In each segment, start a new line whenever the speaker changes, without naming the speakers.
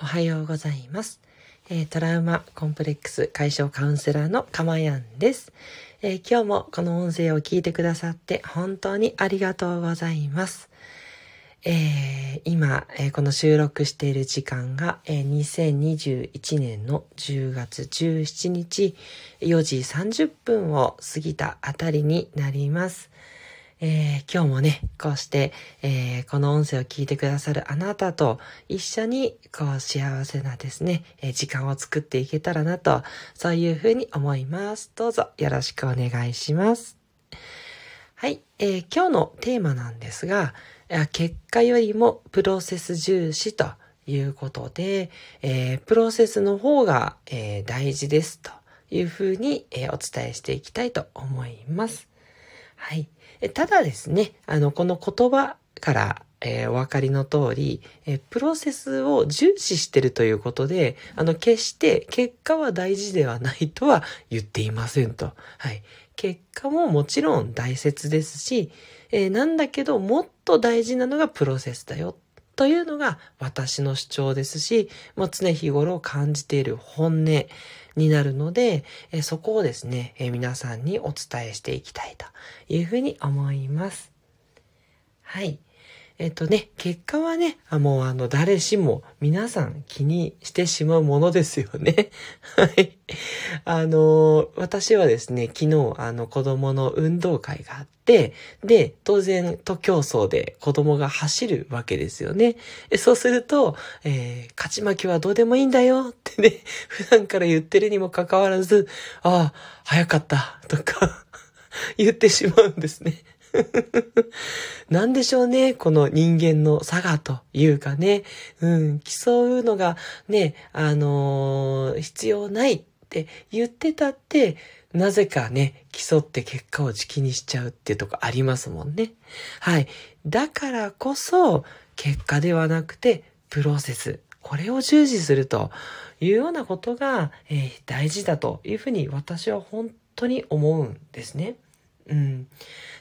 おはようございます。えー、トラウマコンプレックス解消カウンセラーのかまやんです、えー、今日もこの音声を聞いてくださって本当にありがとうございます。えー、今、えこの収録している時間が、え2021年の10月17日4時30分を過ぎたあたりになります。えー、今日もね、こうして、えー、この音声を聞いてくださるあなたと一緒に、こう、幸せなですね、えー、時間を作っていけたらなと、そういうふうに思います。どうぞよろしくお願いします。はい、え今日のテーマなんですが、結果よりもプロセス重視ということで、えプロセスの方が、え大事ですというふうに、えお伝えしていきたいと思います。はい。ただですね、あの、この言葉から、えー、お分かりの通り、えー、プロセスを重視してるということで、あの、決して結果は大事ではないとは言っていませんと。はい。結果ももちろん大切ですし、えー、なんだけど、もっと大事なのがプロセスだよ。というのが私の主張ですし、もう常日頃感じている本音になるので、えそこをですね、え皆さんにお伝えしていきたいというふうに思います。はい。えっとね、結果はね、もうあの、誰しも皆さん気にしてしまうものですよね。はい。あの、私はですね、昨日、あの、子供の運動会があって、で、当然、徒競走で子供が走るわけですよね。そうすると、えー、勝ち負けはどうでもいいんだよっ てね、普段から言ってるにもかかわらず、ああ、早かった、とか 言ってしまうんですね。なんでしょうね、この人間の差がというかね、うん、競うのがね、あのー、必要ないって言ってたって、なぜかね、競って結果を時期にしちゃうっていうとこありますもんね。はい。だからこそ、結果ではなくて、プロセス。これを重視するというようなことが、えー、大事だというふうに私は本当に思うんですね。うん。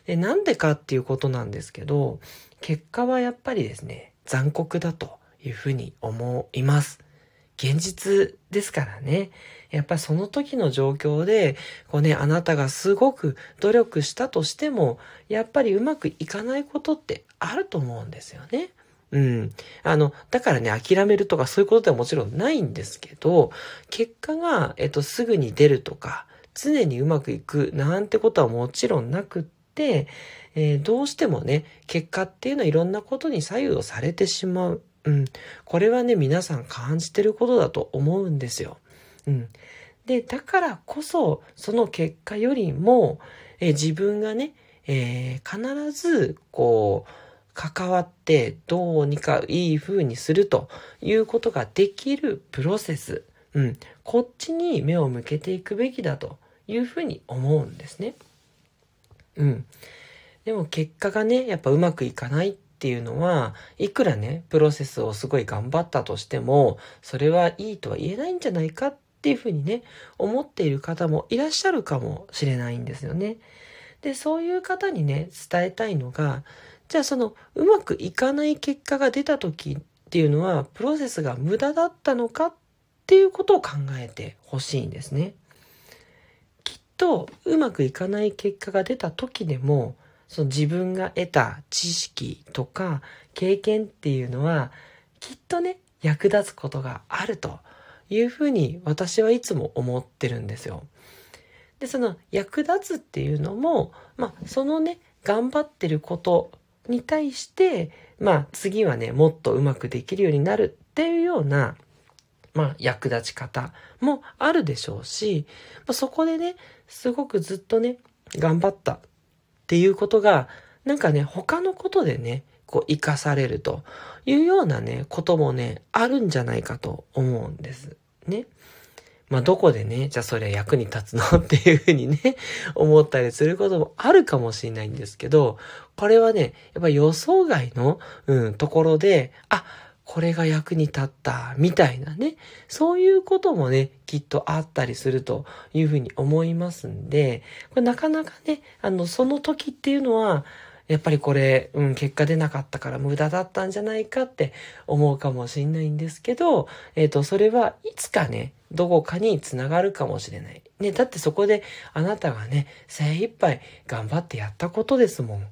で、なんでかっていうことなんですけど、結果はやっぱりですね、残酷だというふうに思います。現実ですからね。やっぱりその時の状況で、こうね、あなたがすごく努力したとしても、やっぱりうまくいかないことってあると思うんですよね。うん。あの、だからね、諦めるとかそういうことではもちろんないんですけど、結果が、えっと、すぐに出るとか、常にうまくいくなんてことはもちろんなくって、えー、どうしてもね、結果っていうのはいろんなことに左右をされてしまう。うん。これはね、皆さん感じてることだと思うんですよ。うん。で、だからこそ、その結果よりも、えー、自分がね、えー、必ず、こう、関わってどうにかいい風にするということができるプロセス。うん。こっちに目を向けていくべきだというふうに思うんですね。うん。でも結果がね、やっぱうまくいかないっていうのは、いくらね、プロセスをすごい頑張ったとしても、それはいいとは言えないんじゃないかっていうふうにね、思っている方もいらっしゃるかもしれないんですよね。で、そういう方にね、伝えたいのが、じゃあその、うまくいかない結果が出た時っていうのは、プロセスが無駄だったのかっていうことを考えてほしいんですね。きっとうまくいかない結果が出た時でもその自分が得た知識とか経験っていうのはきっとね役立つことがあるというふうに私はいつも思ってるんですよ。でその役立つっていうのもまあそのね頑張ってることに対してまあ次はねもっとうまくできるようになるっていうようなまあ役立ち方もあるでしょうし、ま、そこでねすごくずっとね、頑張ったっていうことが、なんかね、他のことでね、こう、生かされるというようなね、こともね、あるんじゃないかと思うんです。ね。まあ、どこでね、じゃあそれ役に立つの？っていうふうにね、思ったりすることもあるかもしれないんですけど、これはね、やっぱ予想外の、うん、ところで、あ、これが役に立った、みたいなね。そういうこともね、きっとあったりするというふうに思いますんで、これなかなかね、あの、その時っていうのは、やっぱりこれ、うん、結果出なかったから無駄だったんじゃないかって思うかもしれないんですけど、えっ、ー、と、それはいつかね、どこかにつながるかもしれない。ね、だってそこであなたがね、精一杯頑張ってやったことですもん。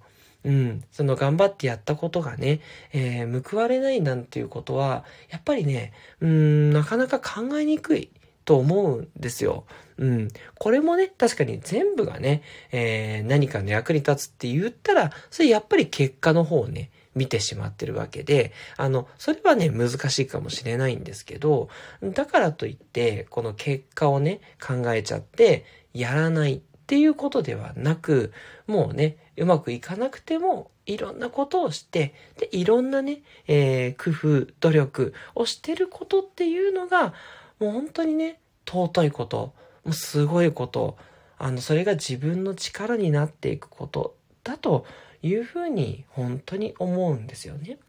うん、その頑張ってやったことがね、えー、報われないなんていうことは、やっぱりね、うん、なかなか考えにくいと思うんですよ。うん。これもね、確かに全部がね、えー、何かの役に立つって言ったら、それやっぱり結果の方をね、見てしまってるわけで、あの、それはね、難しいかもしれないんですけど、だからといって、この結果をね、考えちゃって、やらないっていうことではなく、もうね、うまくいかなくても、いろんなことをして、で、いろんなね、えー、工夫、努力をしてることっていうのが、もう本当にね、尊いこと、もうすごいこと、あの、それが自分の力になっていくことだというふうに本当に思うんですよね。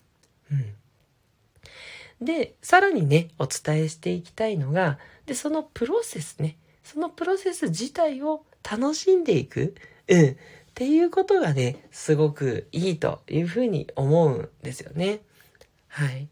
うん。で、さらにね、お伝えしていきたいのが、で、そのプロセスね、そのプロセス自体を楽しんでいく、うん、っていうことがね、すごくいいというふうに思うんですよね。はい。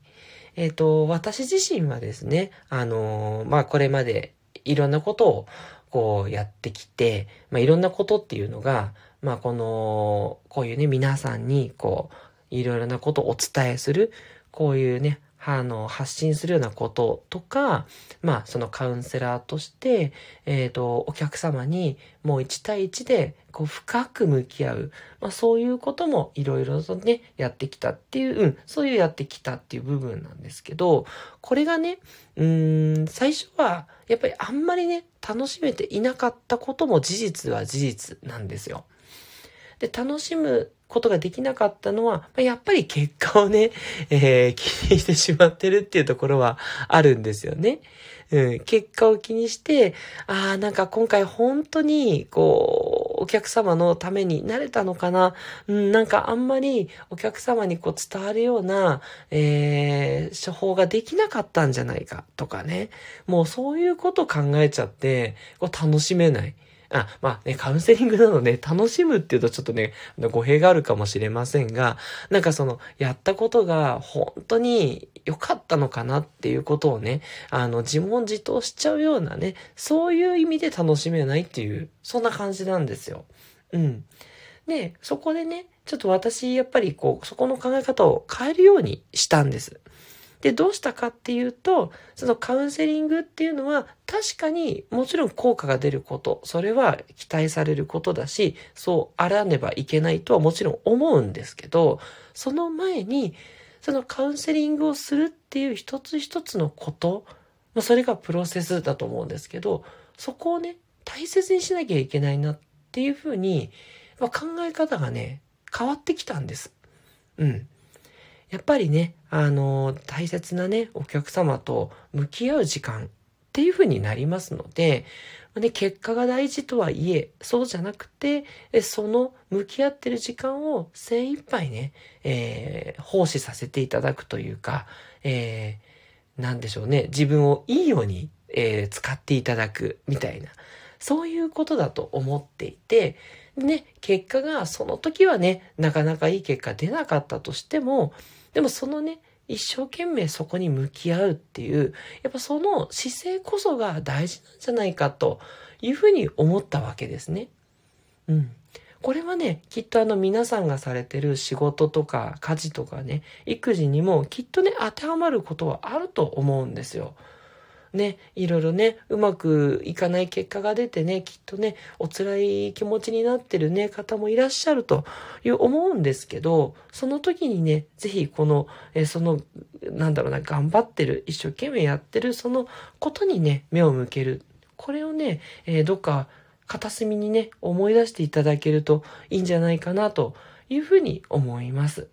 えっ、ー、と、私自身はですね、あのー、まあ、これまでいろんなことをこうやってきて、まあ、いろんなことっていうのが、まあ、この、こういうね、皆さんにこう、いろいろなことをお伝えする、こういうね、あの、発信するようなこととか、まあ、そのカウンセラーとして、えっ、ー、と、お客様にもう1対1で、こう、深く向き合う。まあ、そういうこともいろいろとね、やってきたっていう、うん、そういうやってきたっていう部分なんですけど、これがね、うん、最初は、やっぱりあんまりね、楽しめていなかったことも事実は事実なんですよ。で、楽しむことができなかったのは、やっぱり結果をね、えー、気にしてしまってるっていうところはあるんですよね。うん、結果を気にして、ああ、なんか今回本当に、こう、お客様のためになれたのかな。うん、なんかあんまりお客様にこう伝わるような、えー、処方ができなかったんじゃないかとかね。もうそういうこと考えちゃって、こう楽しめない。あ、まあね、カウンセリングなので、楽しむっていうとちょっとね、語弊があるかもしれませんが、なんかその、やったことが本当に良かったのかなっていうことをね、あの、自問自答しちゃうようなね、そういう意味で楽しめないっていう、そんな感じなんですよ。うん。で、そこでね、ちょっと私、やっぱりこう、そこの考え方を変えるようにしたんです。で、どうしたかっていうと、そのカウンセリングっていうのは確かにもちろん効果が出ること、それは期待されることだし、そうあらねばいけないとはもちろん思うんですけど、その前に、そのカウンセリングをするっていう一つ一つのこと、まあ、それがプロセスだと思うんですけど、そこをね、大切にしなきゃいけないなっていうふうに、まあ、考え方がね、変わってきたんです。うん。やっぱりね、あの、大切なね、お客様と向き合う時間っていう風になりますので、ね、結果が大事とはいえ、そうじゃなくて、その向き合ってる時間を精一杯ね、えー、奉仕させていただくというか、えー、なんでしょうね、自分をいいように、えー、使っていただくみたいな、そういうことだと思っていて、ね、結果がその時はね、なかなかいい結果出なかったとしても、でもそのね、一生懸命そこに向き合うっていう、やっぱその姿勢こそが大事なんじゃないかというふうに思ったわけですね。うん。これはね、きっとあの皆さんがされてる仕事とか家事とかね、育児にもきっとね、当てはまることはあると思うんですよ。ね、いろいろね、うまくいかない結果が出てね、きっとね、お辛い気持ちになってるね、方もいらっしゃるという思うんですけど、その時にね、ぜひこの、えその、なんだろうな、頑張ってる、一生懸命やってる、そのことにね、目を向ける。これをね、えー、どっか片隅にね、思い出していただけるといいんじゃないかなというふうに思います。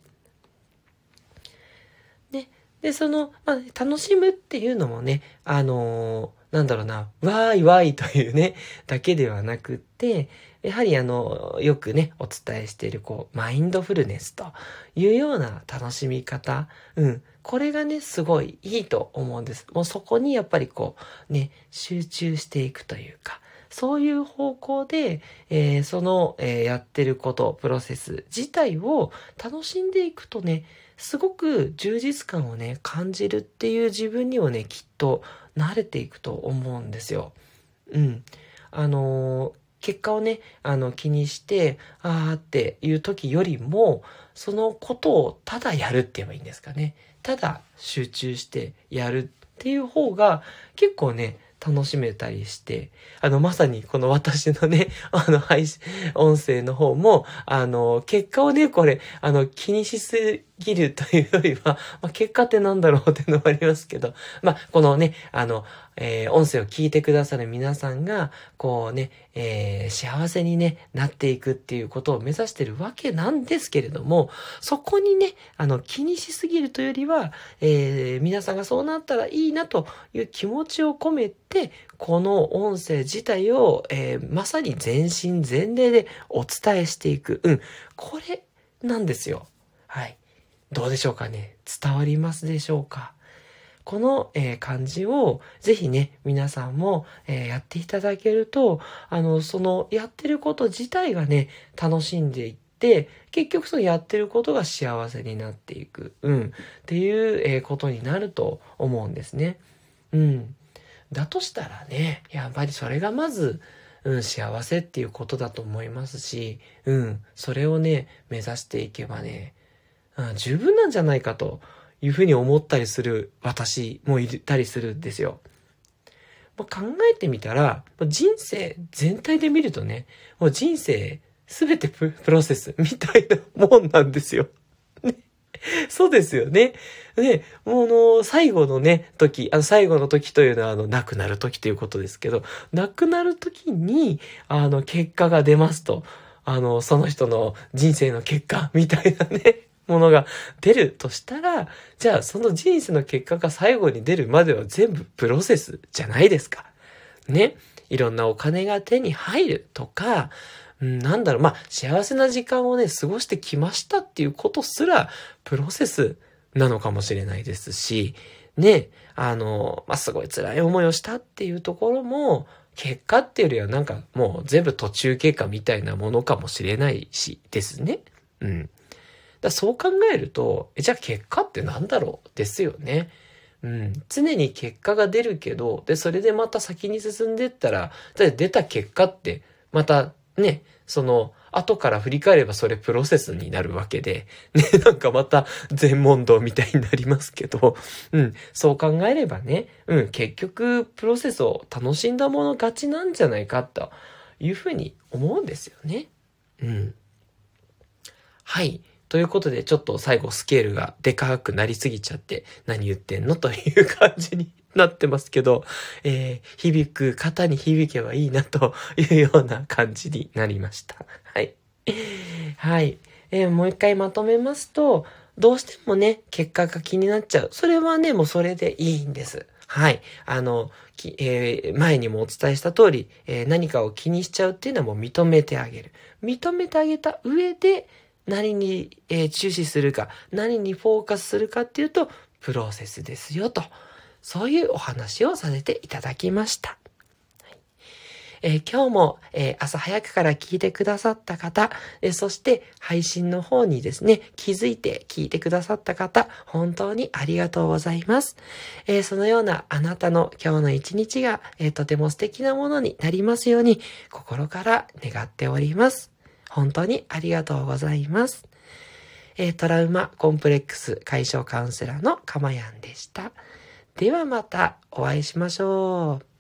で、その、まあ、楽しむっていうのもね、あのー、なんだろうな、わーいわーいというね、だけではなくって、やはりあの、よくね、お伝えしている、こう、マインドフルネスというような楽しみ方、うん。これがね、すごいいいと思うんです。もうそこにやっぱりこう、ね、集中していくというか、そういう方向で、えー、その、えー、やってること、プロセス自体を楽しんでいくとね、すごく充実感をね、感じるっていう自分にもね、きっと慣れていくと思うんですよ。うん。あの、結果をね、あの、気にして、あーっていう時よりも、そのことをただやるって言えばいいんですかね。ただ集中してやるっていう方が結構ね、楽しめたりして、あの、まさにこの私のね、あの、配信、音声の方も、あの、結果をね、これ、あの、気にしすぎぎるというよりは、まあ、結果ってなんだろうっていうのもありますけど、まあ、このね、あの、えー、音声を聞いてくださる皆さんが、こうね、えー、幸せにね、なっていくっていうことを目指してるわけなんですけれども、そこにね、あの、気にしすぎるというよりは、えー、皆さんがそうなったらいいなという気持ちを込めて、この音声自体を、えー、まさに全身全霊でお伝えしていく。うん。これなんですよ。はい。どうでしょうかね。伝わりますでしょうか？この、えー、感じをぜひね、皆さんも、えー、やっていただけると、あの、そのやってること自体がね、楽しんでいって、結局そのやってることが幸せになっていく、うん、っていう、えー、ことになると思うんですね。うん。だとしたらね、やっぱりそれがまず、うん、幸せっていうことだと思いますし、うん、それをね、目指していけばね、十分なんじゃないかというふうに思ったりする私もいたりするんですよ。ま考えてみたら、人生全体で見るとね、もう人生すべてプロセスみたいなもんなんですよ。ね、そうですよね。ね、もうの、最後のね、時、あの、最後の時というのは、あの、亡くなる時ということですけど、亡くなる時に、あの、結果が出ますと、あの、その人の人生の結果みたいなね、ものが出るとしたら、じゃあその人生の結果が最後に出るまでは全部プロセスじゃないですか。ね。いろんなお金が手に入るとか、なんだろう、まあ、幸せな時間をね、過ごしてきましたっていうことすら、プロセスなのかもしれないですし、ね、あの、まあ、すごい辛い思いをしたっていうところも、結果っていうよりはなんかもう全部途中経過みたいなものかもしれないしですね。うん。だそう考えると、じゃあ結果って何だろう？ですよね。うん。常に結果が出るけど、で、それでまた先に進んでったら、出た結果って、またね、その、後から振り返ればそれプロセスになるわけで、ね、なんかまた全問答みたいになりますけど、うん、そう考えればね、うん、結局プロセスを楽しんだもの勝ちなんじゃないかというふうに思うんですよね。うん。はい。ということで、ちょっと最後スケールがでかくなりすぎちゃって、何言ってんのという感じになってますけど、えー、響く方に響けばいいなというような感じになりました。はい。はい。えー、もう一回まとめますと、どうしてもね、結果が気になっちゃう。それはね、もうそれでいいんです。はい。あの、えー、前にもお伝えした通り、えー、何かを気にしちゃうっていうのはもう認めてあげる。認めてあげた上で、何に、えー、注視するか、何にフォーカスするかっていうと、プロセスですよと。そういうお話をさせていただきました。えー、今日も、えー、朝早くから聞いてくださった方、えー、そして配信の方にですね、気づいて聞いてくださった方、本当にありがとうございます。えそのようなあなたの今日の一日が、えとても素敵なものになりますように、心から願っております。本当にありがとうございます。えー、トラウマコンプレックス解消カウンセラーのかまやんでした。ではまたお会いしましょう。